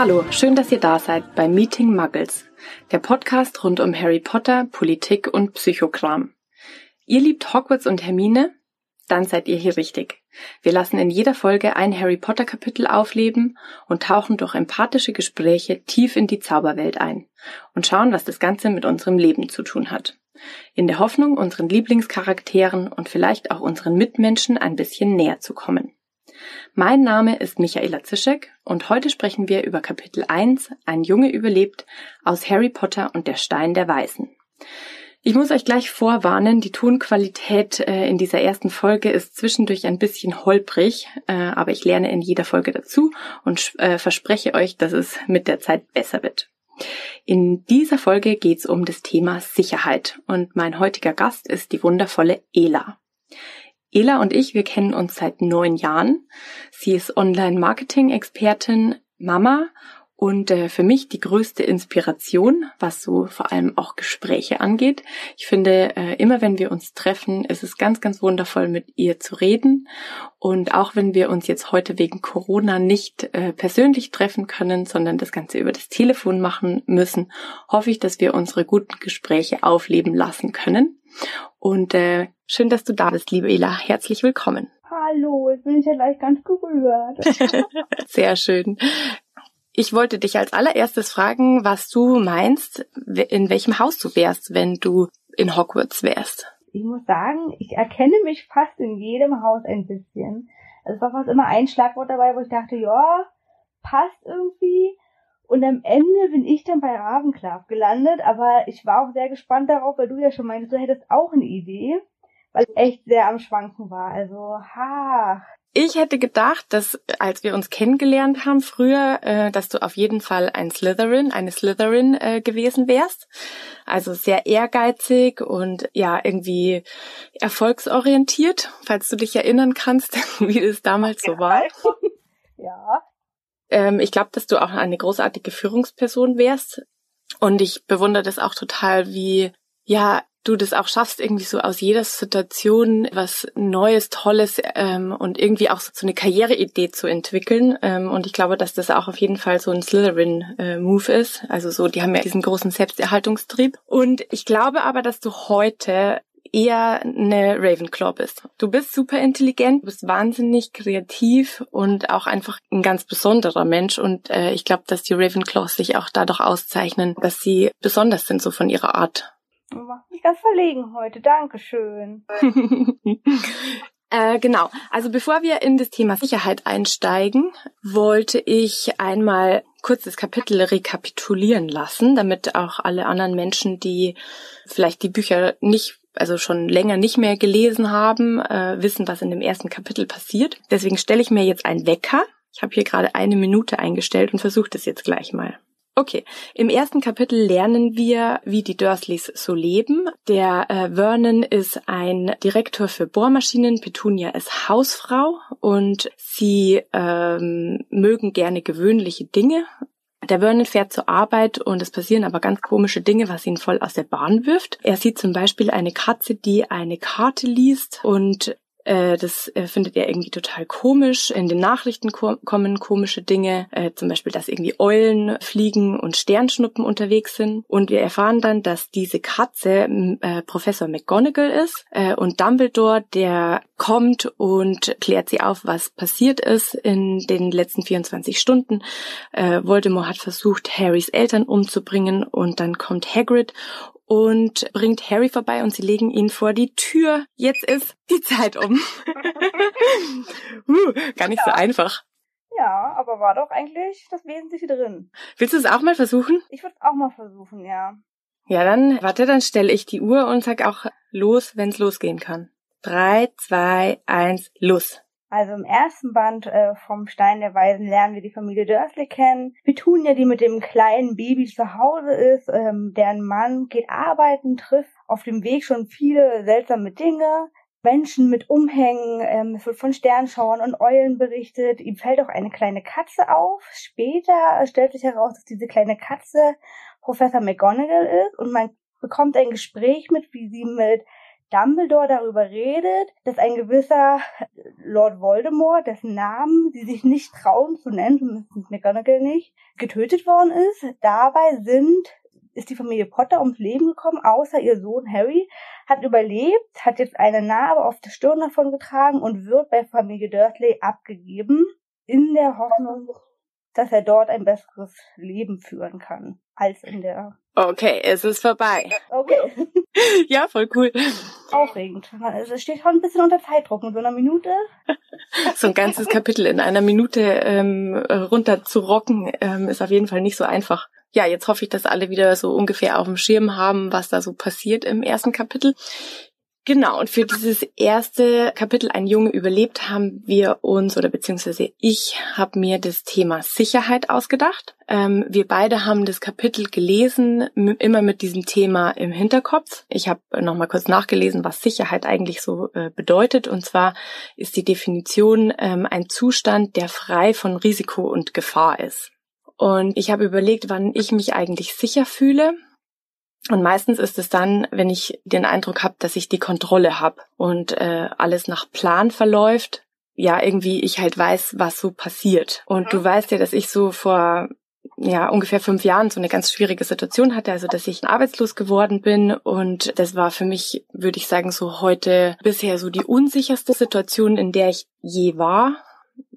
Hallo, schön, dass ihr da seid bei Meeting Muggles, der Podcast rund um Harry Potter, Politik und Psychokram. Ihr liebt Hogwarts und Hermine? Dann seid ihr hier richtig. Wir lassen in jeder Folge ein Harry Potter Kapitel aufleben und tauchen durch empathische Gespräche tief in die Zauberwelt ein und schauen, was das Ganze mit unserem Leben zu tun hat. In der Hoffnung, unseren Lieblingscharakteren und vielleicht auch unseren Mitmenschen ein bisschen näher zu kommen. Mein Name ist Michaela Zischek und heute sprechen wir über Kapitel 1, Ein Junge überlebt, aus Harry Potter und der Stein der Weisen. Ich muss euch gleich vorwarnen, die Tonqualität äh, in dieser ersten Folge ist zwischendurch ein bisschen holprig, äh, aber ich lerne in jeder Folge dazu und äh, verspreche euch, dass es mit der Zeit besser wird. In dieser Folge geht es um das Thema Sicherheit und mein heutiger Gast ist die wundervolle Ela. Ela und ich, wir kennen uns seit neun Jahren. Sie ist Online-Marketing-Expertin, Mama und äh, für mich die größte Inspiration, was so vor allem auch Gespräche angeht. Ich finde, äh, immer wenn wir uns treffen, ist es ganz, ganz wundervoll, mit ihr zu reden. Und auch wenn wir uns jetzt heute wegen Corona nicht äh, persönlich treffen können, sondern das Ganze über das Telefon machen müssen, hoffe ich, dass wir unsere guten Gespräche aufleben lassen können. Und äh, schön, dass du da bist, liebe Ela. Herzlich willkommen. Hallo, jetzt bin ich ja gleich ganz gerührt. Sehr schön. Ich wollte dich als allererstes fragen, was du meinst, in welchem Haus du wärst, wenn du in Hogwarts wärst. Ich muss sagen, ich erkenne mich fast in jedem Haus ein bisschen. Es war fast immer ein Schlagwort dabei, wo ich dachte, ja, passt irgendwie. Und am Ende bin ich dann bei Ravenclaw gelandet, aber ich war auch sehr gespannt darauf, weil du ja schon meintest, du hättest auch eine Idee, weil ich echt sehr am Schwanken war. Also, ha, ich hätte gedacht, dass als wir uns kennengelernt haben früher, äh, dass du auf jeden Fall ein Slytherin, eine Slytherin äh, gewesen wärst. Also sehr ehrgeizig und ja irgendwie erfolgsorientiert, falls du dich erinnern kannst, wie es damals so war. Ja. Ähm, ich glaube, dass du auch eine großartige Führungsperson wärst. Und ich bewundere das auch total, wie ja du das auch schaffst, irgendwie so aus jeder Situation was Neues, Tolles ähm, und irgendwie auch so eine Karriereidee zu entwickeln. Ähm, und ich glaube, dass das auch auf jeden Fall so ein Slytherin-Move äh, ist. Also so, die haben ja diesen großen Selbsterhaltungstrieb. Und ich glaube aber, dass du heute eher eine Ravenclaw bist. Du bist super intelligent, du bist wahnsinnig kreativ und auch einfach ein ganz besonderer Mensch. Und äh, ich glaube, dass die Ravenclaws sich auch dadurch auszeichnen, dass sie besonders sind, so von ihrer Art. Macht mich ganz verlegen heute. Dankeschön. Äh, genau. Also bevor wir in das Thema Sicherheit einsteigen, wollte ich einmal kurz das Kapitel rekapitulieren lassen, damit auch alle anderen Menschen, die vielleicht die Bücher nicht, also schon länger nicht mehr gelesen haben, äh, wissen, was in dem ersten Kapitel passiert. Deswegen stelle ich mir jetzt einen Wecker. Ich habe hier gerade eine Minute eingestellt und versuche das jetzt gleich mal. Okay, im ersten Kapitel lernen wir, wie die Dursleys so leben. Der äh, Vernon ist ein Direktor für Bohrmaschinen, Petunia ist Hausfrau und sie ähm, mögen gerne gewöhnliche Dinge. Der Vernon fährt zur Arbeit und es passieren aber ganz komische Dinge, was ihn voll aus der Bahn wirft. Er sieht zum Beispiel eine Katze, die eine Karte liest und äh, das äh, findet er irgendwie total komisch. In den Nachrichten ko kommen komische Dinge, äh, zum Beispiel, dass irgendwie Eulen fliegen und Sternschnuppen unterwegs sind. Und wir erfahren dann, dass diese Katze äh, Professor McGonagall ist äh, und Dumbledore, der kommt und klärt sie auf, was passiert ist in den letzten 24 Stunden. Äh, Voldemort hat versucht, Harrys Eltern umzubringen und dann kommt Hagrid und bringt Harry vorbei und sie legen ihn vor die Tür. Jetzt ist die Zeit um. uh, gar nicht ja. so einfach. Ja, aber war doch eigentlich das Wesentliche drin. Willst du es auch mal versuchen? Ich würde es auch mal versuchen, ja. Ja, dann warte, dann stelle ich die Uhr und sag auch los, wenn es losgehen kann. Drei, zwei, eins, los. Also im ersten Band äh, vom Stein der Weisen lernen wir die Familie Dursley kennen. Petunia, die mit dem kleinen Baby zu Hause ist, ähm, deren Mann geht arbeiten, trifft auf dem Weg schon viele seltsame Dinge. Menschen mit Umhängen, ähm, es wird von Sternschauern und Eulen berichtet. Ihm fällt auch eine kleine Katze auf. Später stellt sich heraus, dass diese kleine Katze Professor McGonagall ist und man bekommt ein Gespräch mit, wie sie mit Dumbledore darüber redet, dass ein gewisser Lord Voldemort, dessen Namen sie sich nicht trauen zu nennen, zumindest McGonagall nicht, getötet worden ist. Dabei sind ist die Familie Potter ums Leben gekommen, außer ihr Sohn Harry hat überlebt, hat jetzt eine Narbe auf der Stirn davon getragen und wird bei Familie Dursley abgegeben, in der Hoffnung, dass er dort ein besseres Leben führen kann als in der. Okay, es ist vorbei. Okay. ja, voll cool. Aufregend. Es steht schon ein bisschen unter Zeitdruck in so einer Minute. so ein ganzes Kapitel in einer Minute ähm, runter zu rocken, ähm, ist auf jeden Fall nicht so einfach. Ja, jetzt hoffe ich, dass alle wieder so ungefähr auf dem Schirm haben, was da so passiert im ersten Kapitel. Genau, und für dieses erste Kapitel Ein Junge überlebt haben wir uns, oder beziehungsweise ich habe mir das Thema Sicherheit ausgedacht. Ähm, wir beide haben das Kapitel gelesen, immer mit diesem Thema im Hinterkopf. Ich habe nochmal kurz nachgelesen, was Sicherheit eigentlich so äh, bedeutet. Und zwar ist die Definition ähm, ein Zustand, der frei von Risiko und Gefahr ist. Und ich habe überlegt, wann ich mich eigentlich sicher fühle. Und meistens ist es dann, wenn ich den Eindruck habe, dass ich die Kontrolle habe und äh, alles nach Plan verläuft. Ja, irgendwie ich halt weiß, was so passiert. Und du weißt ja, dass ich so vor ja ungefähr fünf Jahren so eine ganz schwierige Situation hatte, also dass ich arbeitslos geworden bin und das war für mich, würde ich sagen, so heute bisher so die unsicherste Situation, in der ich je war.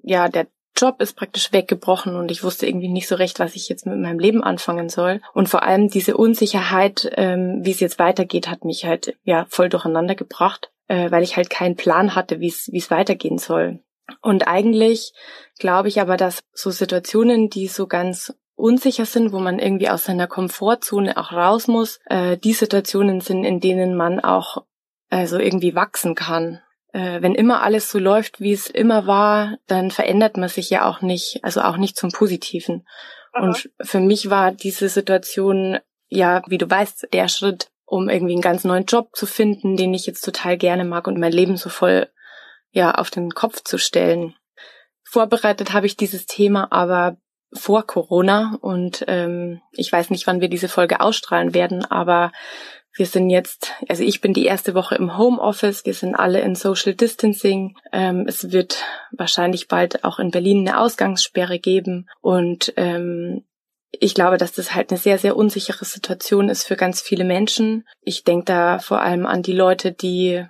Ja, der Job ist praktisch weggebrochen und ich wusste irgendwie nicht so recht, was ich jetzt mit meinem Leben anfangen soll. Und vor allem diese Unsicherheit, ähm, wie es jetzt weitergeht, hat mich halt ja voll durcheinander gebracht, äh, weil ich halt keinen Plan hatte, wie es wie es weitergehen soll. Und eigentlich glaube ich aber, dass so Situationen, die so ganz unsicher sind, wo man irgendwie aus seiner Komfortzone auch raus muss, äh, die Situationen sind, in denen man auch also irgendwie wachsen kann äh, wenn immer alles so läuft, wie es immer war, dann verändert man sich ja auch nicht, also auch nicht zum Positiven. Aha. Und für mich war diese Situation, ja, wie du weißt, der Schritt, um irgendwie einen ganz neuen Job zu finden, den ich jetzt total gerne mag und mein Leben so voll, ja, auf den Kopf zu stellen. Vorbereitet habe ich dieses Thema aber vor Corona und ähm, ich weiß nicht, wann wir diese Folge ausstrahlen werden, aber wir sind jetzt, also ich bin die erste Woche im Homeoffice, wir sind alle in Social Distancing. Ähm, es wird wahrscheinlich bald auch in Berlin eine Ausgangssperre geben und ähm, ich glaube, dass das halt eine sehr, sehr unsichere Situation ist für ganz viele Menschen. Ich denke da vor allem an die Leute, die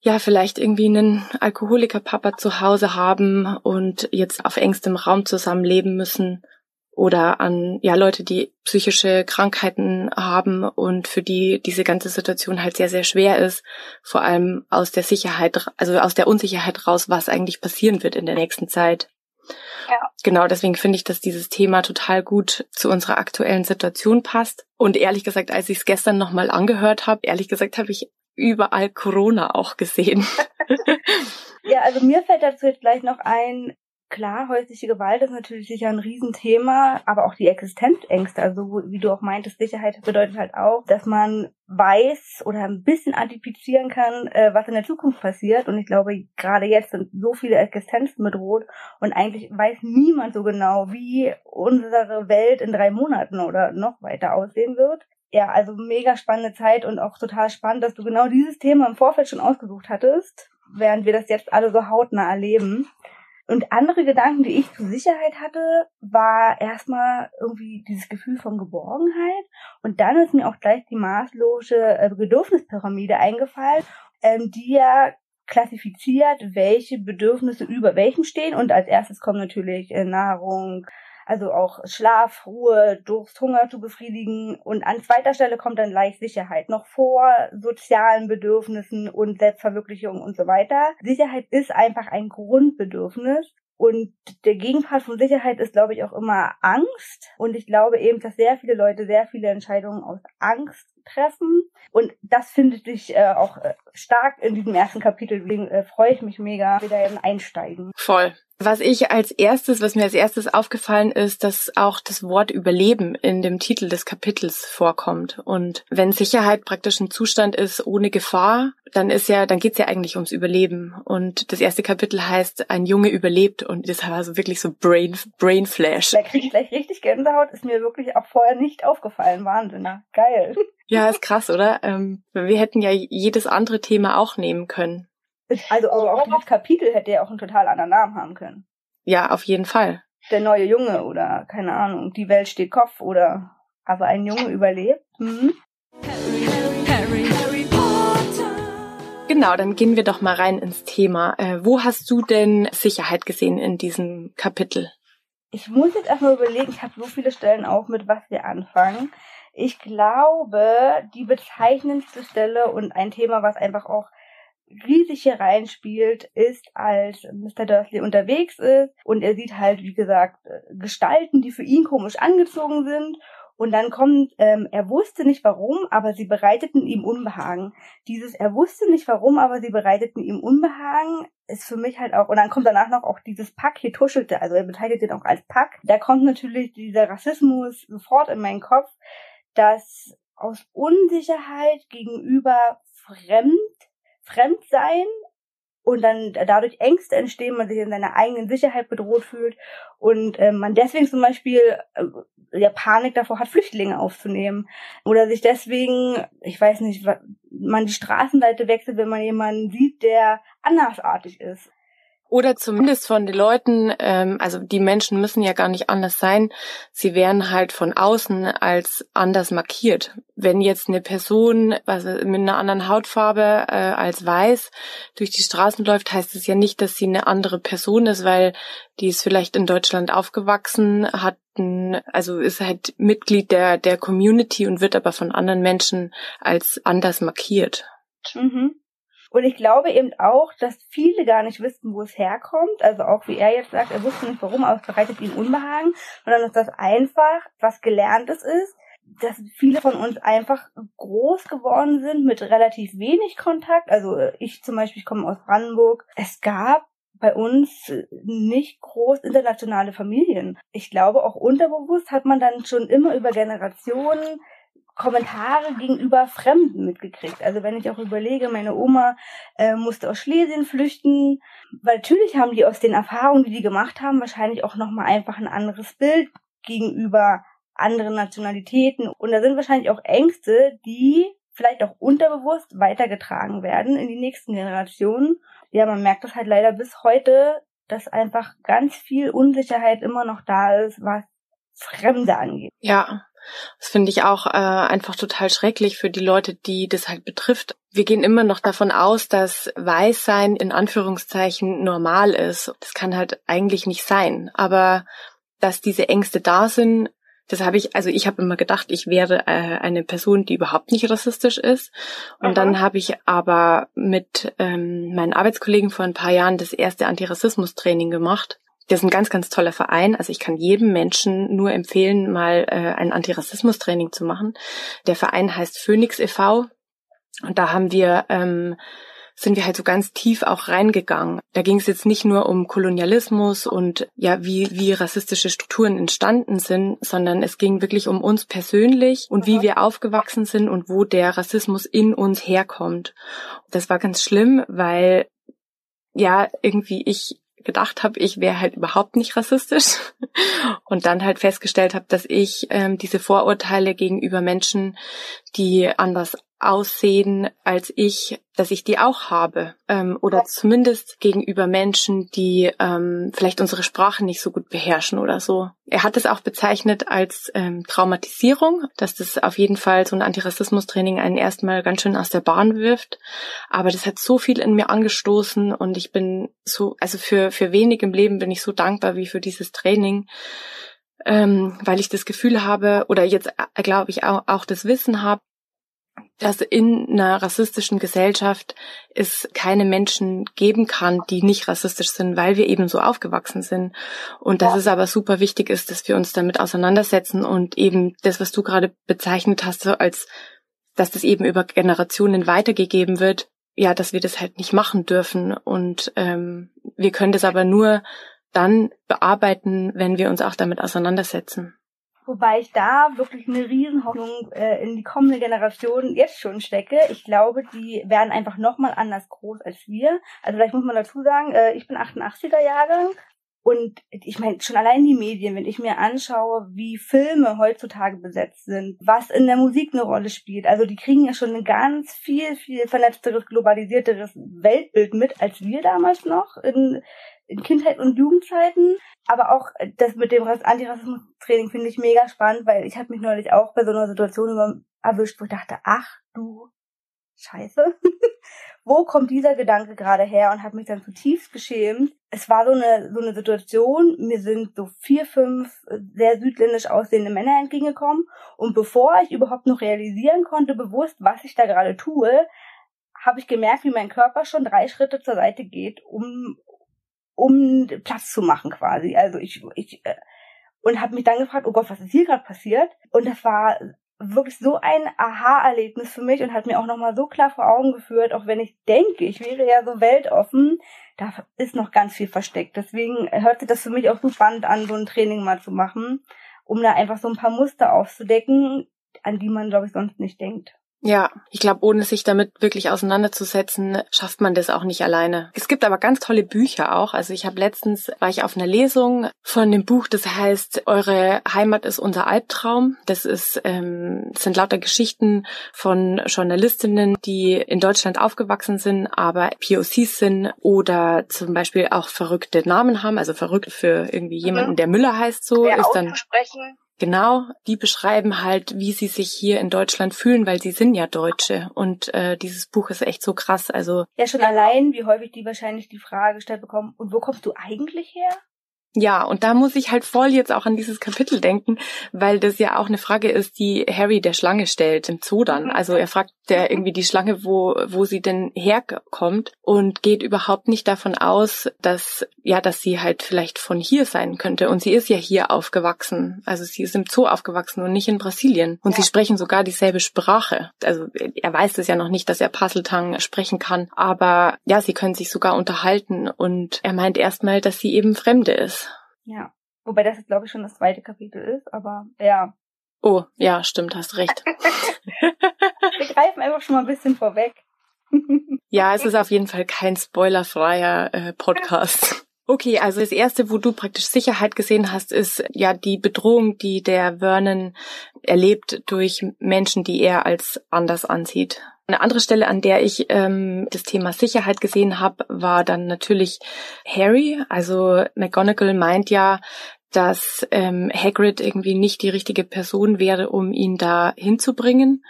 ja vielleicht irgendwie einen Alkoholiker-Papa zu Hause haben und jetzt auf engstem Raum zusammenleben müssen oder an ja Leute, die psychische Krankheiten haben und für die diese ganze Situation halt sehr sehr schwer ist, vor allem aus der Sicherheit, also aus der Unsicherheit raus, was eigentlich passieren wird in der nächsten Zeit. Ja. Genau, deswegen finde ich, dass dieses Thema total gut zu unserer aktuellen Situation passt. Und ehrlich gesagt, als ich es gestern nochmal angehört habe, ehrlich gesagt habe ich überall Corona auch gesehen. ja, also mir fällt dazu jetzt gleich noch ein, Klar, häusliche Gewalt ist natürlich sicher ein Riesenthema, aber auch die Existenzängste, also wie du auch meintest, Sicherheit bedeutet halt auch, dass man weiß oder ein bisschen antizipieren kann, äh, was in der Zukunft passiert. Und ich glaube, gerade jetzt sind so viele Existenzen bedroht und eigentlich weiß niemand so genau, wie unsere Welt in drei Monaten oder noch weiter aussehen wird. Ja, also mega spannende Zeit und auch total spannend, dass du genau dieses Thema im Vorfeld schon ausgesucht hattest, während wir das jetzt alle so hautnah erleben. Und andere Gedanken, die ich zur Sicherheit hatte, war erstmal irgendwie dieses Gefühl von Geborgenheit. Und dann ist mir auch gleich die maßlose äh, Bedürfnispyramide eingefallen, ähm, die ja klassifiziert, welche Bedürfnisse über welchen stehen. Und als erstes kommen natürlich äh, Nahrung, also auch Schlaf, Ruhe, Durst, Hunger zu befriedigen. Und an zweiter Stelle kommt dann leicht Sicherheit, noch vor sozialen Bedürfnissen und Selbstverwirklichung und so weiter. Sicherheit ist einfach ein Grundbedürfnis. Und der Gegenpart von Sicherheit ist, glaube ich, auch immer Angst. Und ich glaube eben, dass sehr viele Leute sehr viele Entscheidungen aus Angst treffen. Und das findet sich äh, auch äh, stark in diesem ersten Kapitel. Deswegen äh, freue ich mich mega, wieder einsteigen. Voll. Was ich als erstes, was mir als erstes aufgefallen ist, dass auch das Wort Überleben in dem Titel des Kapitels vorkommt. Und wenn Sicherheit praktisch ein Zustand ist ohne Gefahr, dann ist ja, dann geht's ja eigentlich ums Überleben. Und das erste Kapitel heißt, ein Junge überlebt und das war so wirklich so Brain, Brain Flash. Da krieg ich gleich richtig Gänsehaut, ist mir wirklich auch vorher nicht aufgefallen. Wahnsinn. Geil. Ja, ist krass, oder? Ähm, wir hätten ja jedes andere Thema auch nehmen können. Also auch dieses Kapitel hätte ja auch einen total anderen Namen haben können. Ja, auf jeden Fall. Der neue Junge oder keine Ahnung, die Welt steht Kopf oder aber ein Junge überlebt. Mhm. Harry, Harry, Harry Genau, dann gehen wir doch mal rein ins Thema. Äh, wo hast du denn Sicherheit gesehen in diesem Kapitel? Ich muss jetzt erstmal überlegen, ich habe so viele Stellen auch, mit was wir anfangen. Ich glaube, die bezeichnendste Stelle und ein Thema, was einfach auch riesig hier reinspielt, ist, als Mr. Dursley unterwegs ist und er sieht halt, wie gesagt, Gestalten, die für ihn komisch angezogen sind und dann kommt, ähm, er wusste nicht warum, aber sie bereiteten ihm Unbehagen. Dieses, er wusste nicht warum, aber sie bereiteten ihm Unbehagen, ist für mich halt auch, und dann kommt danach noch auch dieses Pack hier tuschelte, also er bezeichnet ihn auch als Pack. Da kommt natürlich dieser Rassismus sofort in meinen Kopf, dass aus Unsicherheit gegenüber Fremd, Fremdsein und dann dadurch Ängste entstehen, man sich in seiner eigenen Sicherheit bedroht fühlt und äh, man deswegen zum Beispiel äh, ja Panik davor hat, Flüchtlinge aufzunehmen oder sich deswegen, ich weiß nicht, man die Straßenseite wechselt, wenn man jemanden sieht, der andersartig ist. Oder zumindest von den Leuten, ähm, also die Menschen müssen ja gar nicht anders sein, sie werden halt von außen als anders markiert. Wenn jetzt eine Person also mit einer anderen Hautfarbe äh, als weiß durch die Straßen läuft, heißt es ja nicht, dass sie eine andere Person ist, weil die ist vielleicht in Deutschland aufgewachsen, hat ein, also ist halt Mitglied der, der Community und wird aber von anderen Menschen als anders markiert. Mhm. Und ich glaube eben auch, dass viele gar nicht wissen, wo es herkommt. Also auch wie er jetzt sagt, er wusste nicht warum, aber es bereitet ihm Unbehagen. Sondern dass das einfach was Gelerntes ist. Dass viele von uns einfach groß geworden sind mit relativ wenig Kontakt. Also ich zum Beispiel, ich komme aus Brandenburg. Es gab bei uns nicht groß internationale Familien. Ich glaube, auch unterbewusst hat man dann schon immer über Generationen Kommentare gegenüber Fremden mitgekriegt. Also wenn ich auch überlege, meine Oma äh, musste aus Schlesien flüchten, weil natürlich haben die aus den Erfahrungen, die die gemacht haben, wahrscheinlich auch nochmal einfach ein anderes Bild gegenüber anderen Nationalitäten. Und da sind wahrscheinlich auch Ängste, die vielleicht auch unterbewusst weitergetragen werden in die nächsten Generationen. Ja, man merkt das halt leider bis heute, dass einfach ganz viel Unsicherheit immer noch da ist, was Fremde angeht. Ja, das finde ich auch äh, einfach total schrecklich für die Leute, die das halt betrifft. Wir gehen immer noch davon aus, dass Weißsein in Anführungszeichen normal ist. Das kann halt eigentlich nicht sein. Aber dass diese Ängste da sind, das habe ich, also ich habe immer gedacht, ich wäre äh, eine Person, die überhaupt nicht rassistisch ist. Und Aha. dann habe ich aber mit ähm, meinen Arbeitskollegen vor ein paar Jahren das erste Antirassismus-Training gemacht. Das ist ein ganz, ganz toller Verein. Also ich kann jedem Menschen nur empfehlen, mal äh, ein Antirassismus-Training zu machen. Der Verein heißt Phoenix e.V. Und da haben wir ähm, sind wir halt so ganz tief auch reingegangen. Da ging es jetzt nicht nur um Kolonialismus und ja, wie, wie rassistische Strukturen entstanden sind, sondern es ging wirklich um uns persönlich und wie wir aufgewachsen sind und wo der Rassismus in uns herkommt. Das war ganz schlimm, weil ja, irgendwie ich gedacht habe, ich wäre halt überhaupt nicht rassistisch. Und dann halt festgestellt habe, dass ich ähm, diese Vorurteile gegenüber Menschen, die anders aussehen als ich, dass ich die auch habe. Ähm, oder zumindest gegenüber Menschen, die ähm, vielleicht unsere Sprache nicht so gut beherrschen oder so. Er hat es auch bezeichnet als ähm, Traumatisierung, dass das auf jeden Fall so ein Antirassismus-Training einen erstmal ganz schön aus der Bahn wirft. Aber das hat so viel in mir angestoßen und ich bin so, also für, für wenig im Leben bin ich so dankbar wie für dieses Training. Ähm, weil ich das Gefühl habe oder jetzt äh, glaube ich auch, auch das Wissen habe, dass in einer rassistischen Gesellschaft es keine Menschen geben kann, die nicht rassistisch sind, weil wir eben so aufgewachsen sind. Und dass es aber super wichtig ist, dass wir uns damit auseinandersetzen und eben das, was du gerade bezeichnet hast, so als, dass das eben über Generationen weitergegeben wird, ja, dass wir das halt nicht machen dürfen. Und ähm, wir können das aber nur dann bearbeiten, wenn wir uns auch damit auseinandersetzen. Wobei ich da wirklich eine Riesenhoffnung äh, in die kommende Generation jetzt schon stecke. Ich glaube, die werden einfach nochmal anders groß als wir. Also vielleicht muss man dazu sagen, äh, ich bin 88er Jahrgang. Und ich meine, schon allein die Medien, wenn ich mir anschaue, wie Filme heutzutage besetzt sind, was in der Musik eine Rolle spielt, also die kriegen ja schon ein ganz viel, viel vernetzteres, globalisierteres Weltbild mit, als wir damals noch in, in Kindheit und Jugendzeiten. Aber auch das mit dem Antirassismus-Training finde ich mega spannend, weil ich habe mich neulich auch bei so einer Situation erwischt, wo ich dachte, ach du Scheiße. Wo kommt dieser Gedanke gerade her? Und habe mich dann zutiefst geschämt. Es war so eine, so eine Situation, mir sind so vier, fünf sehr südländisch aussehende Männer entgegengekommen. Und bevor ich überhaupt noch realisieren konnte, bewusst, was ich da gerade tue, habe ich gemerkt, wie mein Körper schon drei Schritte zur Seite geht, um, um Platz zu machen quasi. Also ich, ich äh, und habe mich dann gefragt, oh Gott, was ist hier gerade passiert? Und das war wirklich so ein Aha-Erlebnis für mich und hat mir auch nochmal so klar vor Augen geführt, auch wenn ich denke, ich wäre ja so weltoffen, da ist noch ganz viel versteckt. Deswegen hört sich das für mich auch so spannend an, so ein Training mal zu machen, um da einfach so ein paar Muster aufzudecken, an die man, glaube ich, sonst nicht denkt. Ja, ich glaube, ohne sich damit wirklich auseinanderzusetzen, schafft man das auch nicht alleine. Es gibt aber ganz tolle Bücher auch. Also ich habe letztens, war ich auf einer Lesung von dem Buch, das heißt, Eure Heimat ist unser Albtraum. Das ist, ähm, sind lauter Geschichten von Journalistinnen, die in Deutschland aufgewachsen sind, aber POCs sind oder zum Beispiel auch verrückte Namen haben, also verrückt für irgendwie jemanden, der Müller heißt so, ja, ist dann Genau, die beschreiben halt, wie sie sich hier in Deutschland fühlen, weil sie sind ja Deutsche. Und äh, dieses Buch ist echt so krass. Also ja, schon allein, wie häufig die wahrscheinlich die Frage gestellt bekommen: Und wo kommst du eigentlich her? Ja, und da muss ich halt voll jetzt auch an dieses Kapitel denken, weil das ja auch eine Frage ist, die Harry der Schlange stellt im Zoo dann. Mhm. Also er fragt der irgendwie die Schlange, wo, wo sie denn herkommt und geht überhaupt nicht davon aus, dass, ja, dass sie halt vielleicht von hier sein könnte. Und sie ist ja hier aufgewachsen. Also sie ist im Zoo aufgewachsen und nicht in Brasilien. Und ja. sie sprechen sogar dieselbe Sprache. Also er weiß es ja noch nicht, dass er Puzzletang sprechen kann. Aber ja, sie können sich sogar unterhalten und er meint erstmal, dass sie eben Fremde ist. Ja. Wobei das jetzt, glaube ich, schon das zweite Kapitel ist, aber ja. Oh, ja, stimmt, hast recht. Wir greifen einfach schon mal ein bisschen vorweg. ja, es ist auf jeden Fall kein spoilerfreier äh, Podcast. Okay, also das erste, wo du praktisch Sicherheit gesehen hast, ist ja die Bedrohung, die der Vernon erlebt durch Menschen, die er als anders ansieht. Eine andere Stelle, an der ich ähm, das Thema Sicherheit gesehen habe, war dann natürlich Harry. Also McGonagall meint ja, dass ähm, Hagrid irgendwie nicht die richtige Person wäre, um ihn da hinzubringen.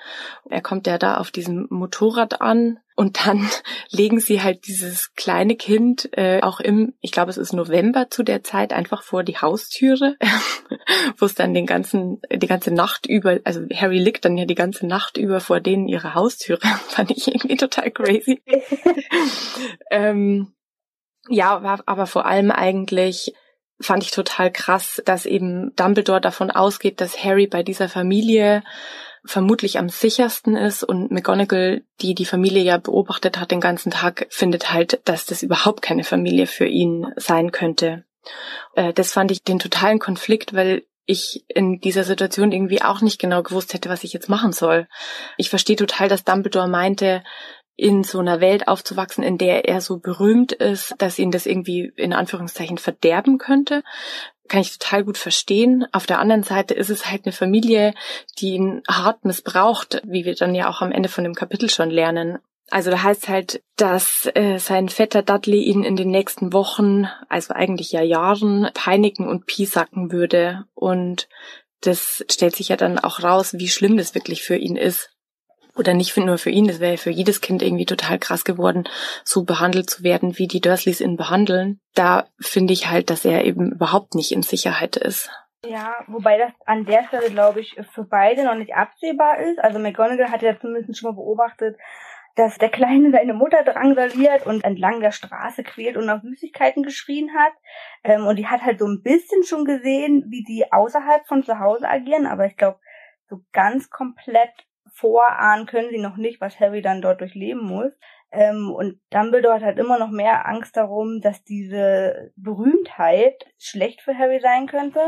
Er kommt ja da auf diesem Motorrad an und dann legen sie halt dieses kleine Kind äh, auch im, ich glaube es ist November zu der Zeit, einfach vor die Haustüre, wo es dann den ganzen, die ganze Nacht über, also Harry liegt dann ja die ganze Nacht über vor denen ihre Haustüre. Fand ich irgendwie total crazy. ähm, ja, aber vor allem eigentlich fand ich total krass, dass eben Dumbledore davon ausgeht, dass Harry bei dieser Familie vermutlich am sichersten ist und McGonagall, die die Familie ja beobachtet hat den ganzen Tag, findet halt, dass das überhaupt keine Familie für ihn sein könnte. Äh, das fand ich den totalen Konflikt, weil ich in dieser Situation irgendwie auch nicht genau gewusst hätte, was ich jetzt machen soll. Ich verstehe total, dass Dumbledore meinte, in so einer Welt aufzuwachsen, in der er so berühmt ist, dass ihn das irgendwie in Anführungszeichen verderben könnte. Kann ich total gut verstehen. Auf der anderen Seite ist es halt eine Familie, die ihn hart missbraucht, wie wir dann ja auch am Ende von dem Kapitel schon lernen. Also da heißt halt, dass äh, sein Vetter Dudley ihn in den nächsten Wochen, also eigentlich ja Jahren, peinigen und piesacken würde. Und das stellt sich ja dann auch raus, wie schlimm das wirklich für ihn ist oder nicht nur für ihn, das wäre für jedes Kind irgendwie total krass geworden, so behandelt zu werden, wie die Dursleys ihn behandeln. Da finde ich halt, dass er eben überhaupt nicht in Sicherheit ist. Ja, wobei das an der Stelle, glaube ich, für beide noch nicht absehbar ist. Also McGonagall hat ja zumindest schon mal beobachtet, dass der Kleine seine Mutter drangsaliert und entlang der Straße quält und nach Süßigkeiten geschrien hat. Ähm, und die hat halt so ein bisschen schon gesehen, wie die außerhalb von zu Hause agieren, aber ich glaube, so ganz komplett vorahnen können sie noch nicht, was Harry dann dort durchleben muss. Ähm, und Dumbledore hat halt immer noch mehr Angst darum, dass diese Berühmtheit schlecht für Harry sein könnte.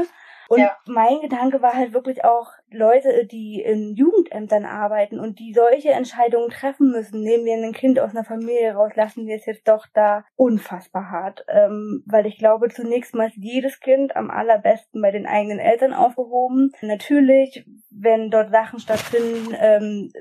Und ja. mein Gedanke war halt wirklich auch, Leute, die in Jugendämtern arbeiten und die solche Entscheidungen treffen müssen, nehmen wir ein Kind aus einer Familie raus, lassen wir es jetzt doch da unfassbar hart. Ähm, weil ich glaube, zunächst mal ist jedes Kind am allerbesten bei den eigenen Eltern aufgehoben. Natürlich, wenn dort Sachen stattfinden, ähm,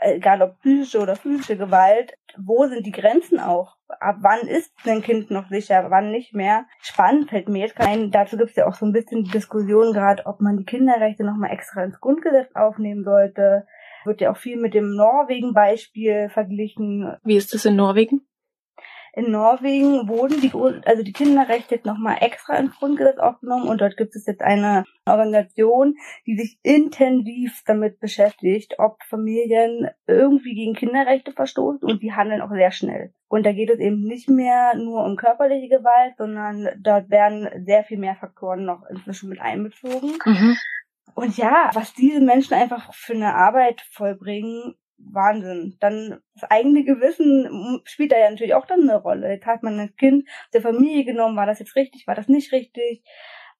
egal ob psychische oder physische Gewalt, wo sind die Grenzen auch? Ab wann ist ein Kind noch sicher, wann nicht mehr? Spannend fällt mir jetzt ein. Dazu gibt es ja auch so ein bisschen die Diskussion gerade, ob man die Kinderrechte nochmal extra ins Grundgesetz aufnehmen sollte. Wird ja auch viel mit dem Norwegen-Beispiel verglichen. Wie ist das in Norwegen? In Norwegen wurden die, also die Kinderrechte jetzt nochmal extra ins Grundgesetz aufgenommen und dort gibt es jetzt eine Organisation, die sich intensiv damit beschäftigt, ob Familien irgendwie gegen Kinderrechte verstoßen und die handeln auch sehr schnell. Und da geht es eben nicht mehr nur um körperliche Gewalt, sondern dort werden sehr viel mehr Faktoren noch inzwischen mit einbezogen. Mhm. Und ja, was diese Menschen einfach für eine Arbeit vollbringen, Wahnsinn. Dann das eigene Gewissen spielt da ja natürlich auch dann eine Rolle. Jetzt hat man ein Kind der Familie genommen, war das jetzt richtig, war das nicht richtig?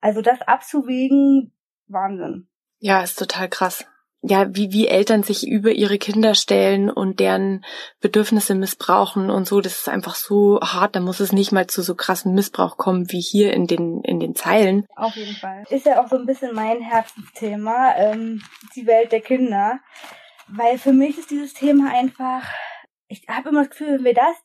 Also das abzuwägen, Wahnsinn. Ja, ist total krass. Ja, wie, wie Eltern sich über ihre Kinder stellen und deren Bedürfnisse missbrauchen und so, das ist einfach so hart, da muss es nicht mal zu so krassen Missbrauch kommen wie hier in den, in den Zeilen. Auf jeden Fall. Ist ja auch so ein bisschen mein Herzensthema, ähm, die Welt der Kinder. Weil für mich ist dieses Thema einfach, ich habe immer das Gefühl, wenn wir das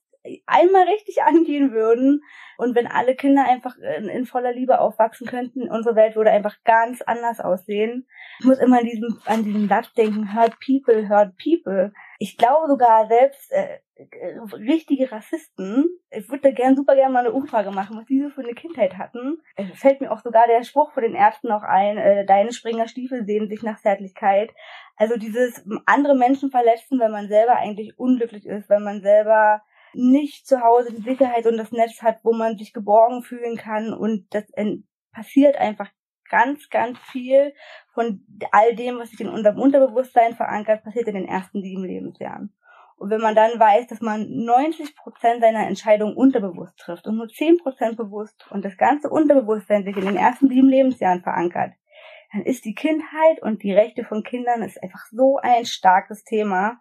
einmal richtig angehen würden und wenn alle Kinder einfach in, in, voller Liebe aufwachsen könnten, unsere Welt würde einfach ganz anders aussehen. Ich muss immer an diesem, an diesem Satz denken, hurt people, hurt people. Ich glaube sogar selbst äh, äh, richtige Rassisten, ich würde da gern super gerne mal eine Umfrage machen, was die so für eine Kindheit hatten. Es fällt mir auch sogar der Spruch von den Ärzten noch ein, äh, deine Springerstiefel sehen sich nach Zärtlichkeit. Also dieses andere Menschen verletzen, wenn man selber eigentlich unglücklich ist, wenn man selber nicht zu Hause die Sicherheit und das Netz hat, wo man sich geborgen fühlen kann und das passiert einfach ganz, ganz viel von all dem, was sich in unserem Unterbewusstsein verankert, passiert in den ersten sieben Lebensjahren. Und wenn man dann weiß, dass man 90 Prozent seiner Entscheidungen unterbewusst trifft und nur 10 Prozent bewusst und das ganze Unterbewusstsein sich in den ersten sieben Lebensjahren verankert, dann ist die Kindheit und die Rechte von Kindern ist einfach so ein starkes Thema.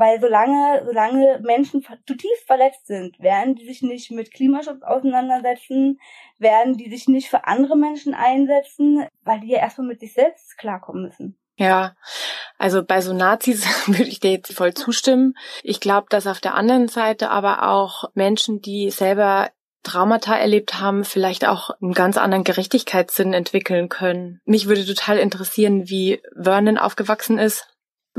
Weil solange, solange Menschen zutiefst verletzt sind, werden die sich nicht mit Klimaschutz auseinandersetzen, werden die sich nicht für andere Menschen einsetzen, weil die ja erstmal mit sich selbst klarkommen müssen. Ja, also bei so Nazis würde ich dir jetzt voll zustimmen. Ich glaube, dass auf der anderen Seite aber auch Menschen, die selber Traumata erlebt haben, vielleicht auch einen ganz anderen Gerechtigkeitssinn entwickeln können. Mich würde total interessieren, wie Vernon aufgewachsen ist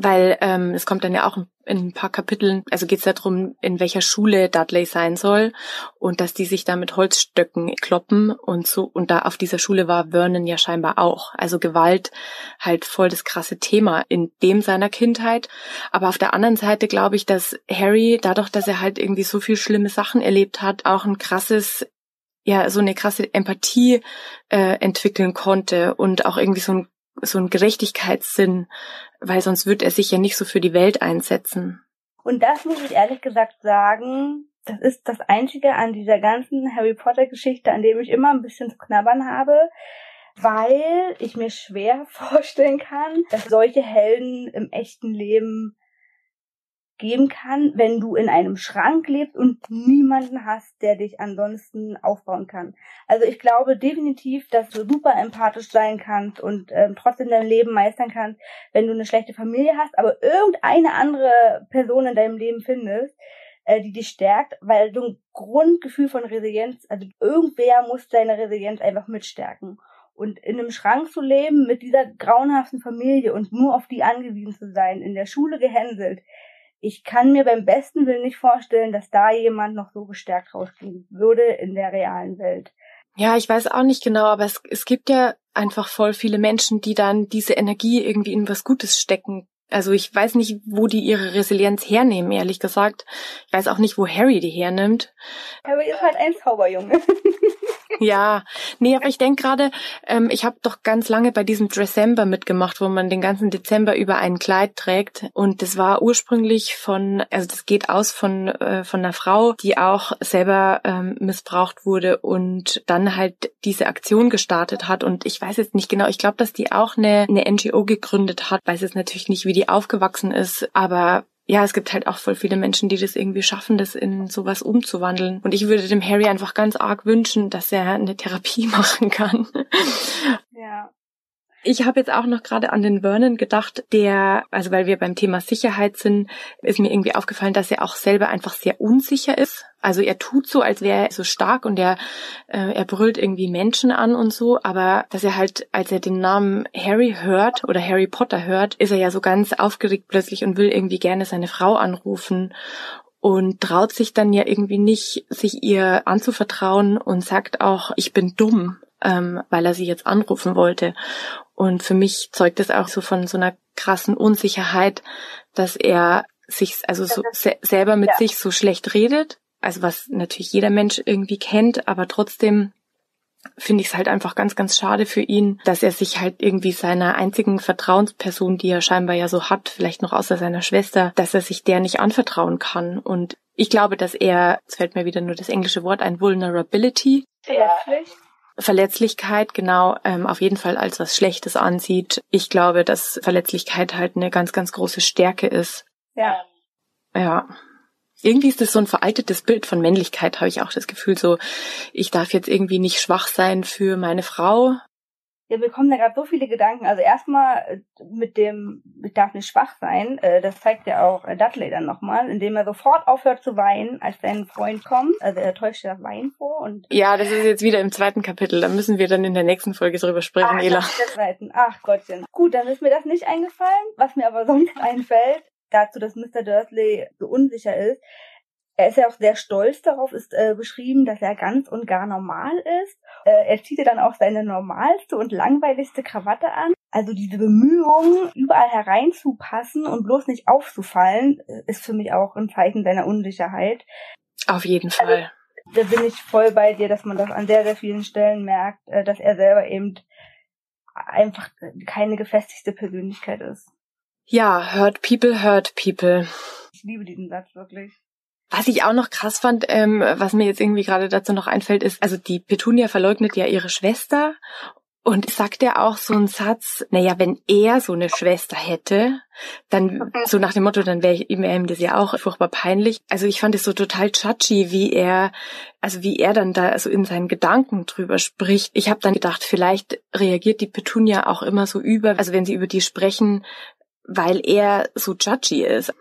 weil ähm, es kommt dann ja auch in ein paar Kapiteln, also geht es darum, in welcher Schule Dudley sein soll und dass die sich da mit Holzstöcken kloppen und so und da auf dieser Schule war Vernon ja scheinbar auch. Also Gewalt halt voll das krasse Thema in dem seiner Kindheit. Aber auf der anderen Seite glaube ich, dass Harry dadurch, dass er halt irgendwie so viel schlimme Sachen erlebt hat, auch ein krasses ja so eine krasse Empathie äh, entwickeln konnte und auch irgendwie so ein so ein Gerechtigkeitssinn, weil sonst wird er sich ja nicht so für die Welt einsetzen. Und das muss ich ehrlich gesagt sagen, das ist das Einzige an dieser ganzen Harry Potter Geschichte, an dem ich immer ein bisschen zu knabbern habe, weil ich mir schwer vorstellen kann, dass solche Helden im echten Leben geben kann, wenn du in einem Schrank lebst und niemanden hast, der dich ansonsten aufbauen kann. Also ich glaube definitiv, dass du super empathisch sein kannst und ähm, trotzdem dein Leben meistern kannst, wenn du eine schlechte Familie hast, aber irgendeine andere Person in deinem Leben findest, äh, die dich stärkt, weil du ein Grundgefühl von Resilienz, also irgendwer muss deine Resilienz einfach mitstärken. Und in einem Schrank zu leben mit dieser grauenhaften Familie und nur auf die angewiesen zu sein, in der Schule gehänselt, ich kann mir beim besten Willen nicht vorstellen, dass da jemand noch so gestärkt rausgehen würde in der realen Welt. Ja, ich weiß auch nicht genau, aber es, es gibt ja einfach voll viele Menschen, die dann diese Energie irgendwie in was Gutes stecken. Also ich weiß nicht, wo die ihre Resilienz hernehmen, ehrlich gesagt. Ich weiß auch nicht, wo Harry die hernimmt. Harry ist halt ein Zauberjunge. Ja, nee, aber ich denke gerade, ähm, ich habe doch ganz lange bei diesem December mitgemacht, wo man den ganzen Dezember über ein Kleid trägt. Und das war ursprünglich von, also das geht aus von, äh, von einer Frau, die auch selber ähm, missbraucht wurde und dann halt diese Aktion gestartet hat. Und ich weiß jetzt nicht genau, ich glaube, dass die auch eine, eine NGO gegründet hat. Weiß jetzt natürlich nicht, wie die aufgewachsen ist, aber ja, es gibt halt auch voll viele Menschen, die das irgendwie schaffen, das in sowas umzuwandeln. Und ich würde dem Harry einfach ganz arg wünschen, dass er eine Therapie machen kann. Ja. Ich habe jetzt auch noch gerade an den Vernon gedacht, der, also weil wir beim Thema Sicherheit sind, ist mir irgendwie aufgefallen, dass er auch selber einfach sehr unsicher ist. Also er tut so, als wäre er so stark und er, äh, er brüllt irgendwie Menschen an und so, aber dass er halt, als er den Namen Harry hört oder Harry Potter hört, ist er ja so ganz aufgeregt plötzlich und will irgendwie gerne seine Frau anrufen und traut sich dann ja irgendwie nicht, sich ihr anzuvertrauen und sagt auch, ich bin dumm, ähm, weil er sie jetzt anrufen wollte. Und für mich zeugt es auch so von so einer krassen Unsicherheit, dass er sich also so se selber mit ja. sich so schlecht redet. Also was natürlich jeder Mensch irgendwie kennt, aber trotzdem finde ich es halt einfach ganz, ganz schade für ihn, dass er sich halt irgendwie seiner einzigen Vertrauensperson, die er scheinbar ja so hat, vielleicht noch außer seiner Schwester, dass er sich der nicht anvertrauen kann. Und ich glaube, dass er, es fällt mir wieder nur das englische Wort ein, Vulnerability. Ja. Verletzlichkeit genau ähm, auf jeden Fall als was Schlechtes ansieht. Ich glaube, dass Verletzlichkeit halt eine ganz, ganz große Stärke ist. Ja. Ja. Irgendwie ist das so ein veraltetes Bild von Männlichkeit, habe ich auch das Gefühl, so, ich darf jetzt irgendwie nicht schwach sein für meine Frau, ja, mir kommen da gerade so viele Gedanken. Also erstmal äh, mit dem, ich darf nicht schwach sein, äh, das zeigt ja auch äh, Dudley dann nochmal, indem er sofort aufhört zu weinen, als sein Freund kommt. Also er täuscht das Weinen vor und. Ja, das ist jetzt wieder im zweiten Kapitel. Da müssen wir dann in der nächsten Folge drüber sprechen, Ach, Ela. Ach Gottchen. Gut, dann ist mir das nicht eingefallen. Was mir aber sonst einfällt, dazu, dass Mr. Dursley so unsicher ist, er ist ja auch sehr stolz darauf, ist äh, beschrieben, dass er ganz und gar normal ist. Äh, er zieht ja dann auch seine normalste und langweiligste Krawatte an. Also diese Bemühung, überall hereinzupassen und bloß nicht aufzufallen, äh, ist für mich auch ein Zeichen seiner Unsicherheit. Auf jeden also, Fall. Also, da bin ich voll bei dir, dass man das an sehr, sehr vielen Stellen merkt, äh, dass er selber eben einfach keine gefestigte Persönlichkeit ist. Ja, hurt people, hurt people. Ich liebe diesen Satz wirklich. Was ich auch noch krass fand, ähm, was mir jetzt irgendwie gerade dazu noch einfällt, ist, also die Petunia verleugnet ja ihre Schwester und sagt ja auch so einen Satz, naja, wenn er so eine Schwester hätte, dann so nach dem Motto, dann wäre ihm, ihm das ja auch furchtbar peinlich. Also ich fand es so total chachi, wie er, also wie er dann da so in seinen Gedanken drüber spricht. Ich habe dann gedacht, vielleicht reagiert die Petunia auch immer so über, also wenn sie über die sprechen, weil er so judgy ist.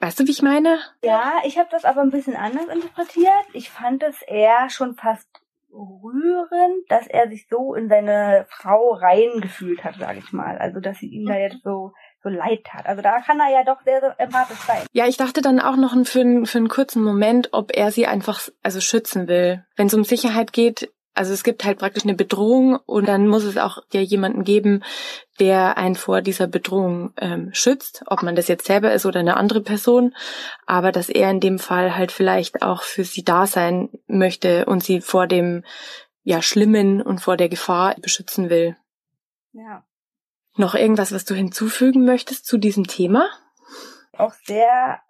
Weißt du, wie ich meine? Ja, ich habe das aber ein bisschen anders interpretiert. Ich fand es eher schon fast rührend, dass er sich so in seine Frau reingefühlt hat, sage ich mal. Also, dass sie ihm da jetzt so so leid tat. Also da kann er ja doch sehr, sehr empathisch sein. Ja, ich dachte dann auch noch für, einen, für einen kurzen Moment, ob er sie einfach also schützen will. Wenn es um Sicherheit geht, also es gibt halt praktisch eine Bedrohung und dann muss es auch ja jemanden geben, der einen vor dieser Bedrohung ähm, schützt, ob man das jetzt selber ist oder eine andere Person, aber dass er in dem Fall halt vielleicht auch für sie da sein möchte und sie vor dem ja Schlimmen und vor der Gefahr beschützen will. Ja. Noch irgendwas, was du hinzufügen möchtest zu diesem Thema? Auch sehr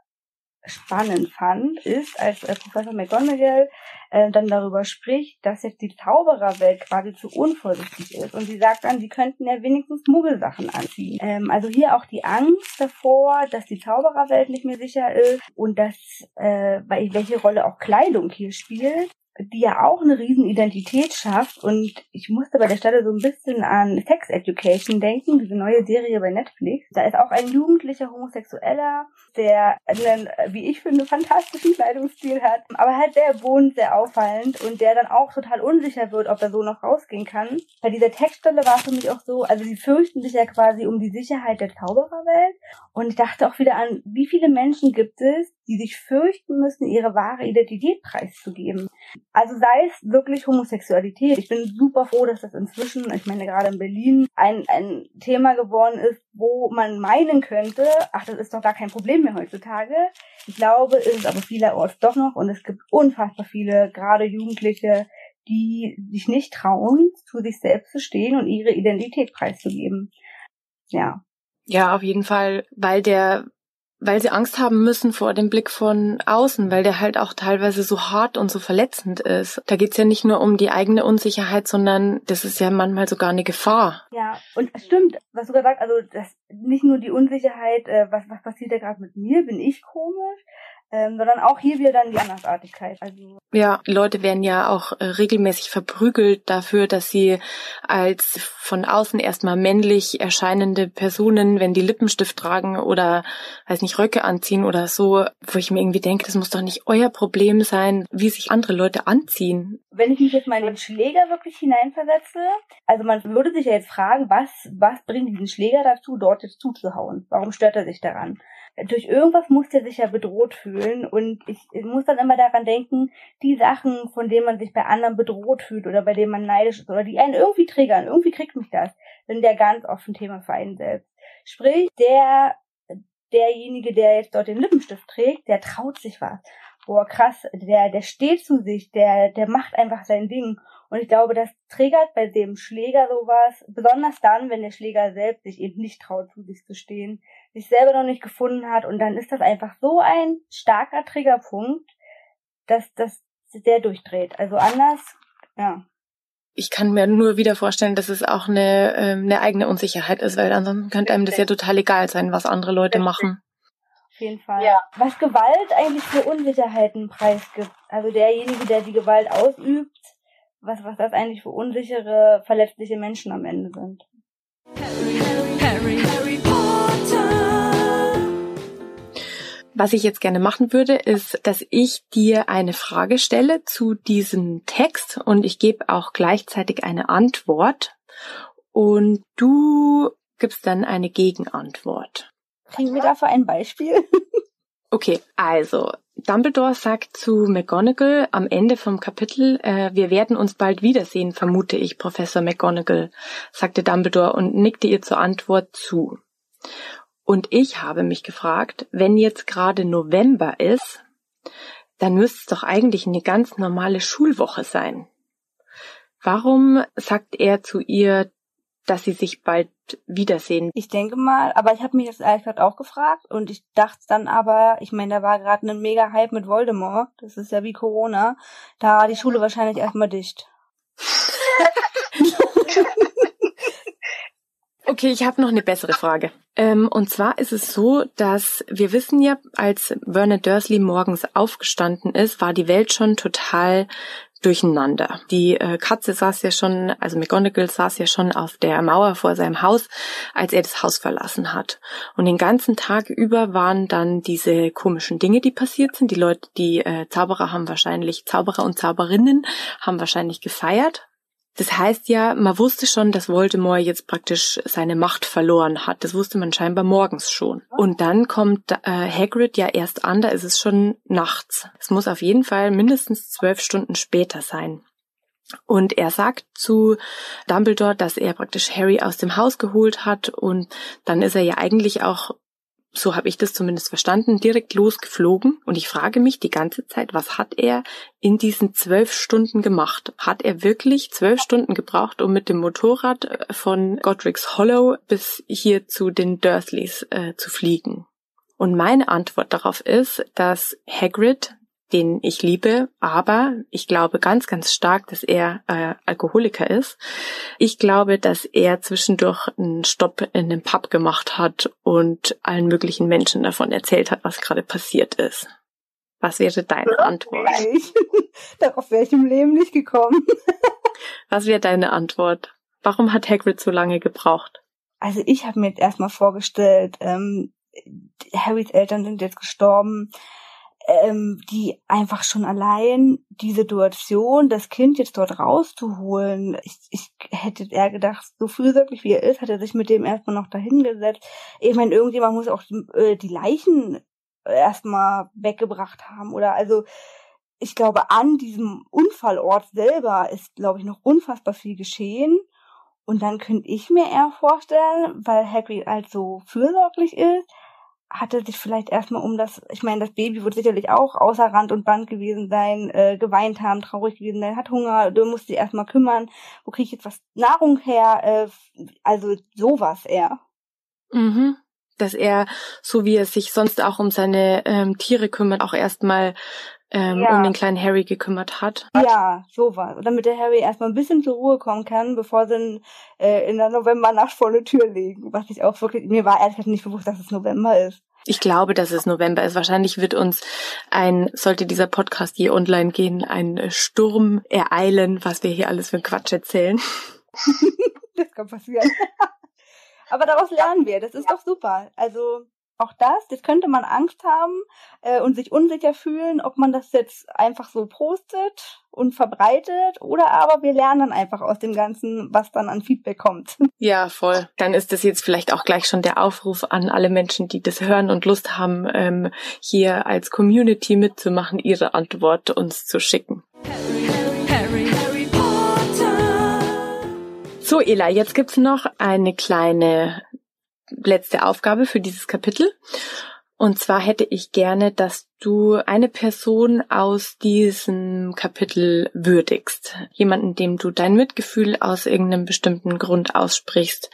spannend fand, ist, als äh, Professor McGonagall äh, dann darüber spricht, dass jetzt die Zaubererwelt quasi zu unvorsichtig ist. Und sie sagt dann, sie könnten ja wenigstens Muggelsachen anziehen. Ähm, also hier auch die Angst davor, dass die Zaubererwelt nicht mehr sicher ist und dass, äh, welche Rolle auch Kleidung hier spielt die ja auch eine riesen Identität schafft. Und ich musste bei der Stelle so ein bisschen an Sex Education denken, diese neue Serie bei Netflix. Da ist auch ein jugendlicher Homosexueller, der einen, wie ich finde, fantastischen Kleidungsstil hat, aber halt sehr wohnt, sehr auffallend und der dann auch total unsicher wird, ob er so noch rausgehen kann. Bei dieser Textstelle war es für mich auch so, also sie fürchten sich ja quasi um die Sicherheit der Zaubererwelt. Und ich dachte auch wieder an, wie viele Menschen gibt es, die sich fürchten müssen, ihre wahre Identität preiszugeben. Also sei es wirklich Homosexualität. Ich bin super froh, dass das inzwischen, ich meine gerade in Berlin, ein, ein Thema geworden ist, wo man meinen könnte, ach, das ist doch gar kein Problem mehr heutzutage. Ich glaube, ist es aber vielerorts doch noch und es gibt unfassbar viele, gerade Jugendliche, die sich nicht trauen, zu sich selbst zu stehen und ihre Identität preiszugeben. Ja. Ja, auf jeden Fall, weil der weil sie Angst haben müssen vor dem Blick von außen, weil der halt auch teilweise so hart und so verletzend ist. Da geht's ja nicht nur um die eigene Unsicherheit, sondern das ist ja manchmal sogar eine Gefahr. Ja, und stimmt, was du gesagt hast, also das nicht nur die Unsicherheit, äh, was, was passiert da gerade mit mir, bin ich komisch, ähm, sondern auch hier wieder dann die Andersartigkeit. Also ja, Leute werden ja auch äh, regelmäßig verprügelt dafür, dass sie als von außen erstmal männlich erscheinende Personen, wenn die Lippenstift tragen oder weiß nicht Röcke anziehen oder so, wo ich mir irgendwie denke, das muss doch nicht euer Problem sein, wie sich andere Leute anziehen. Wenn ich mich jetzt mal in den Schläger wirklich hineinversetze, also man würde sich ja jetzt fragen, was was bringt diesen Schläger dazu, dort jetzt zuzuhauen? Warum stört er sich daran? Durch irgendwas muss der sich ja bedroht fühlen und ich, ich, muss dann immer daran denken, die Sachen, von denen man sich bei anderen bedroht fühlt oder bei denen man neidisch ist oder die einen irgendwie triggern, irgendwie kriegt mich das, sind ja ganz oft ein Thema für einen selbst. Sprich, der, derjenige, der jetzt dort den Lippenstift trägt, der traut sich was. Boah, krass, der, der steht zu sich, der, der macht einfach sein Ding. Und ich glaube, das triggert bei dem Schläger sowas, besonders dann, wenn der Schläger selbst sich eben nicht traut, zu sich zu stehen, sich selber noch nicht gefunden hat. Und dann ist das einfach so ein starker Triggerpunkt, dass das der durchdreht. Also anders, ja. Ich kann mir nur wieder vorstellen, dass es auch eine, ähm, eine eigene Unsicherheit ist, weil ansonsten könnte einem das ja total egal sein, was andere Leute machen. Auf jeden Fall. Ja. Was Gewalt eigentlich für Unsicherheiten preisgibt. Also derjenige, der die Gewalt ausübt, was, was das eigentlich für unsichere, verletzliche Menschen am Ende sind. Harry, Harry, Harry Was ich jetzt gerne machen würde, ist, dass ich dir eine Frage stelle zu diesem Text und ich gebe auch gleichzeitig eine Antwort und du gibst dann eine Gegenantwort. Kriegen wir dafür ein Beispiel? okay, also Dumbledore sagt zu McGonagall am Ende vom Kapitel, äh, wir werden uns bald wiedersehen, vermute ich, Professor McGonagall, sagte Dumbledore und nickte ihr zur Antwort zu. Und ich habe mich gefragt, wenn jetzt gerade November ist, dann müsste es doch eigentlich eine ganz normale Schulwoche sein. Warum sagt er zu ihr, dass sie sich bald wiedersehen? Ich denke mal, aber ich habe mich das ehrlich gesagt auch gefragt und ich dachte dann aber, ich meine, da war gerade ein mega Hype mit Voldemort, das ist ja wie Corona, da war die Schule wahrscheinlich erstmal dicht. Okay, ich habe noch eine bessere Frage. Ähm, und zwar ist es so, dass wir wissen ja, als Vernon Dursley morgens aufgestanden ist, war die Welt schon total durcheinander. Die äh, Katze saß ja schon, also McGonagall saß ja schon auf der Mauer vor seinem Haus, als er das Haus verlassen hat. Und den ganzen Tag über waren dann diese komischen Dinge, die passiert sind. Die Leute, die äh, Zauberer haben wahrscheinlich, Zauberer und Zauberinnen haben wahrscheinlich gefeiert, das heißt ja, man wusste schon, dass Voldemort jetzt praktisch seine Macht verloren hat. Das wusste man scheinbar morgens schon. Und dann kommt äh, Hagrid ja erst an, da ist es schon nachts. Es muss auf jeden Fall mindestens zwölf Stunden später sein. Und er sagt zu Dumbledore, dass er praktisch Harry aus dem Haus geholt hat und dann ist er ja eigentlich auch so habe ich das zumindest verstanden, direkt losgeflogen. Und ich frage mich die ganze Zeit, was hat er in diesen zwölf Stunden gemacht? Hat er wirklich zwölf Stunden gebraucht, um mit dem Motorrad äh, von Godric's Hollow bis hier zu den Dursleys äh, zu fliegen? Und meine Antwort darauf ist, dass Hagrid den ich liebe, aber ich glaube ganz, ganz stark, dass er äh, Alkoholiker ist. Ich glaube, dass er zwischendurch einen Stopp in einem Pub gemacht hat und allen möglichen Menschen davon erzählt hat, was gerade passiert ist. Was wäre deine Antwort? Darauf wäre ich im Leben nicht gekommen. was wäre deine Antwort? Warum hat Hagrid so lange gebraucht? Also ich habe mir jetzt erstmal vorgestellt, ähm, Harrys Eltern sind jetzt gestorben ähm, die einfach schon allein die Situation, das Kind jetzt dort rauszuholen, ich, ich hätte eher gedacht, so fürsorglich wie er ist, hat er sich mit dem erstmal noch dahingesetzt. Ich meine, irgendjemand muss auch äh, die Leichen erstmal weggebracht haben oder also ich glaube, an diesem Unfallort selber ist, glaube ich, noch unfassbar viel geschehen. Und dann könnte ich mir eher vorstellen, weil Hagrid halt so fürsorglich ist, hat er sich vielleicht erstmal um das, ich meine, das Baby wird sicherlich auch außer Rand und Band gewesen sein, äh, geweint haben, traurig gewesen sein, hat Hunger, du musst dich erstmal kümmern, wo kriege ich jetzt was Nahrung her, äh, also sowas eher. Mhm. Dass er, so wie er sich sonst auch um seine ähm, Tiere kümmert, auch erstmal ähm, ja. um den kleinen Harry gekümmert hat. Ja, sowas. Damit der Harry erstmal ein bisschen zur Ruhe kommen kann, bevor sie ihn äh, in der Novembernacht vor der Tür legen. Was ich auch wirklich, mir war ehrlich gesagt nicht bewusst, dass es November ist. Ich glaube, dass es November ist. Wahrscheinlich wird uns ein, sollte dieser Podcast je online gehen, ein Sturm ereilen, was wir hier alles für einen Quatsch erzählen. das kann passieren. Aber daraus lernen wir. Das ist ja. doch super. Also auch das, das könnte man Angst haben äh, und sich unsicher fühlen, ob man das jetzt einfach so postet und verbreitet oder aber wir lernen dann einfach aus dem Ganzen, was dann an Feedback kommt. Ja, voll. Dann ist das jetzt vielleicht auch gleich schon der Aufruf an alle Menschen, die das hören und Lust haben, ähm, hier als Community mitzumachen, ihre Antwort uns zu schicken. So, Ela, jetzt gibt's noch eine kleine letzte Aufgabe für dieses Kapitel. Und zwar hätte ich gerne, dass du eine Person aus diesem Kapitel würdigst. Jemanden, dem du dein Mitgefühl aus irgendeinem bestimmten Grund aussprichst.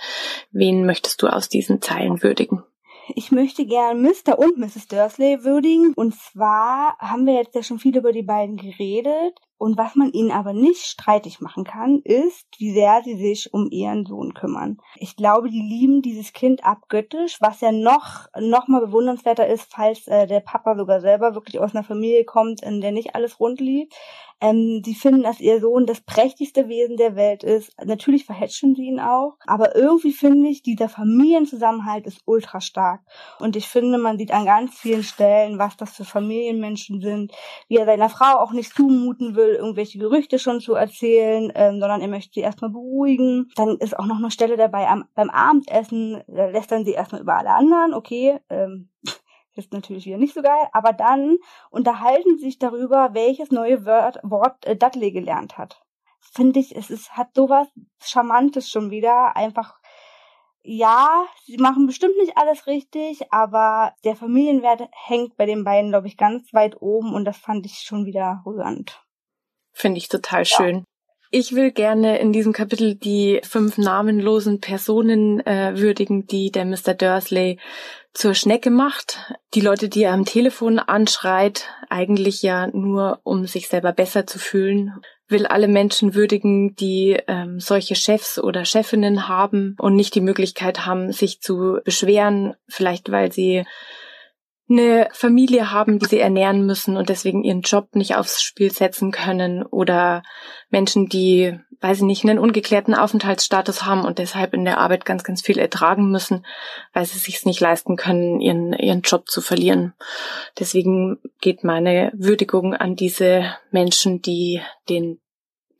Wen möchtest du aus diesen Zeilen würdigen? Ich möchte gern Mr. und Mrs. Dursley würdigen. Und zwar haben wir jetzt ja schon viel über die beiden geredet. Und was man ihnen aber nicht streitig machen kann, ist, wie sehr sie sich um ihren Sohn kümmern. Ich glaube, die lieben dieses Kind abgöttisch, was ja noch, noch mal bewundernswerter ist, falls äh, der Papa sogar selber wirklich aus einer Familie kommt, in der nicht alles rund lief. Ähm, sie finden, dass ihr Sohn das prächtigste Wesen der Welt ist. Natürlich verhätschen sie ihn auch. Aber irgendwie finde ich, dieser Familienzusammenhalt ist ultra stark. Und ich finde, man sieht an ganz vielen Stellen, was das für Familienmenschen sind, wie er seiner Frau auch nicht zumuten will, irgendwelche Gerüchte schon zu erzählen, ähm, sondern er möchte sie erstmal beruhigen. Dann ist auch noch eine Stelle dabei am, beim Abendessen, da lässt dann sie erstmal über alle anderen, okay, ähm, ist natürlich wieder nicht so geil, aber dann unterhalten sie sich darüber, welches neue Wort, Wort äh, Dudley gelernt hat. Finde ich, es ist, hat sowas Charmantes schon wieder, einfach ja, sie machen bestimmt nicht alles richtig, aber der Familienwert hängt bei den beiden, glaube ich, ganz weit oben und das fand ich schon wieder rührend. Finde ich total schön. Ich will gerne in diesem Kapitel die fünf namenlosen Personen äh, würdigen, die der Mr. Dursley zur Schnecke macht. Die Leute, die er am Telefon anschreit, eigentlich ja nur, um sich selber besser zu fühlen. Will alle Menschen würdigen, die ähm, solche Chefs oder Chefinnen haben und nicht die Möglichkeit haben, sich zu beschweren, vielleicht weil sie eine Familie haben, die sie ernähren müssen und deswegen ihren Job nicht aufs Spiel setzen können oder Menschen, die, weiß ich nicht, einen ungeklärten Aufenthaltsstatus haben und deshalb in der Arbeit ganz, ganz viel ertragen müssen, weil sie sich nicht leisten können, ihren, ihren Job zu verlieren. Deswegen geht meine Würdigung an diese Menschen, die den,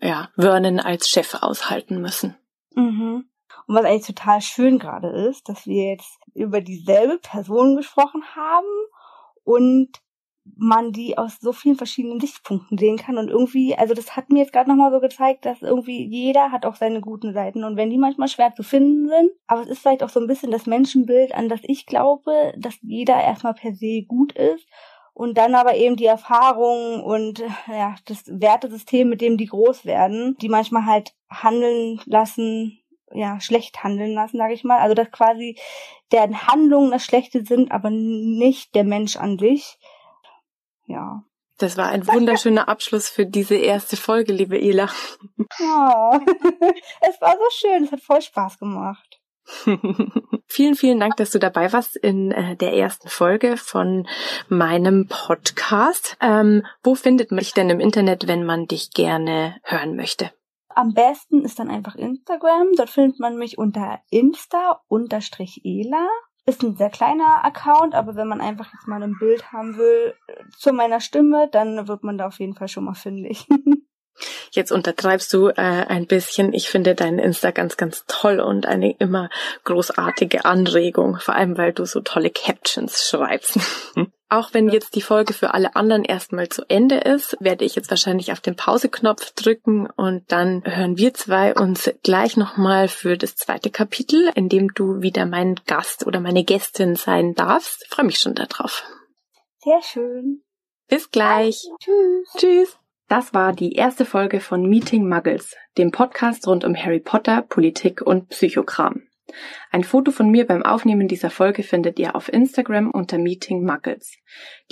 ja, Vernon als Chef aushalten müssen. Mhm. Und was eigentlich total schön gerade ist, dass wir jetzt über dieselbe Person gesprochen haben und man die aus so vielen verschiedenen Sichtpunkten sehen kann. Und irgendwie, also das hat mir jetzt gerade nochmal so gezeigt, dass irgendwie jeder hat auch seine guten Seiten. Und wenn die manchmal schwer zu finden sind, aber es ist vielleicht auch so ein bisschen das Menschenbild, an das ich glaube, dass jeder erstmal per se gut ist und dann aber eben die Erfahrungen und ja, das Wertesystem, mit dem die groß werden, die manchmal halt handeln lassen, ja, schlecht handeln lassen, sage ich mal. Also dass quasi deren Handlungen das Schlechte sind, aber nicht der Mensch an sich. Ja. Das war ein wunderschöner Abschluss für diese erste Folge, liebe Ela. Oh, es war so schön, es hat voll Spaß gemacht. vielen, vielen Dank, dass du dabei warst in äh, der ersten Folge von meinem Podcast. Ähm, wo findet man dich denn im Internet, wenn man dich gerne hören möchte? Am besten ist dann einfach Instagram. Dort findet man mich unter insta-ela. Ist ein sehr kleiner Account, aber wenn man einfach jetzt mal ein Bild haben will äh, zu meiner Stimme, dann wird man da auf jeden Fall schon mal fündig. Jetzt untertreibst du äh, ein bisschen. Ich finde deinen Insta ganz, ganz toll und eine immer großartige Anregung, vor allem weil du so tolle Captions schreibst. Auch wenn jetzt die Folge für alle anderen erstmal zu Ende ist, werde ich jetzt wahrscheinlich auf den Pauseknopf drücken und dann hören wir zwei uns gleich nochmal für das zweite Kapitel, in dem du wieder mein Gast oder meine Gästin sein darfst. Ich freue mich schon darauf. Sehr schön. Bis gleich. Tschüss. Tschüss. Das war die erste Folge von Meeting Muggles, dem Podcast rund um Harry Potter, Politik und Psychokram. Ein Foto von mir beim Aufnehmen dieser Folge findet ihr auf Instagram unter Meeting Muggles.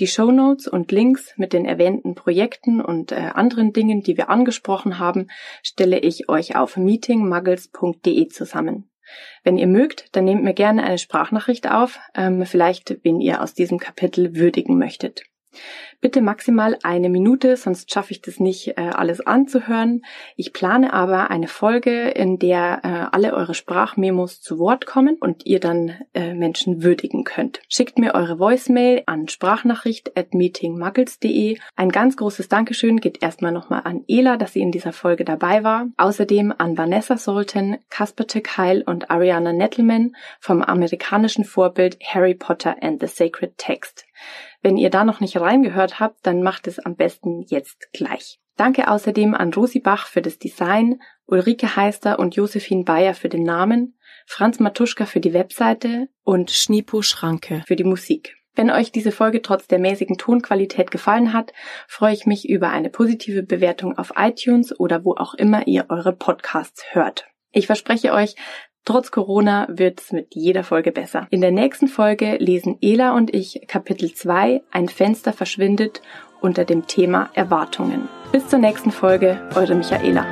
Die Show Notes und Links mit den erwähnten Projekten und äh, anderen Dingen, die wir angesprochen haben, stelle ich euch auf meetingmuggles.de zusammen. Wenn ihr mögt, dann nehmt mir gerne eine Sprachnachricht auf, ähm, vielleicht wen ihr aus diesem Kapitel würdigen möchtet. Bitte maximal eine Minute, sonst schaffe ich das nicht, äh, alles anzuhören. Ich plane aber eine Folge, in der äh, alle eure Sprachmemos zu Wort kommen und ihr dann äh, Menschen würdigen könnt. Schickt mir eure Voicemail an sprachnachricht at meetingmuggles.de. Ein ganz großes Dankeschön geht erstmal nochmal an Ela, dass sie in dieser Folge dabei war. Außerdem an Vanessa Solten, Kasper Heil und Ariana Nettleman vom amerikanischen Vorbild Harry Potter and the Sacred Text. Wenn ihr da noch nicht reingehört habt, dann macht es am besten jetzt gleich. Danke außerdem an Rosi Bach für das Design, Ulrike Heister und Josephine Bayer für den Namen, Franz Matuschka für die Webseite und Schnipo Schranke für die Musik. Wenn euch diese Folge trotz der mäßigen Tonqualität gefallen hat, freue ich mich über eine positive Bewertung auf iTunes oder wo auch immer ihr eure Podcasts hört. Ich verspreche euch, Trotz Corona wird's mit jeder Folge besser. In der nächsten Folge lesen Ela und ich Kapitel 2 Ein Fenster verschwindet unter dem Thema Erwartungen. Bis zur nächsten Folge, eure Michaela.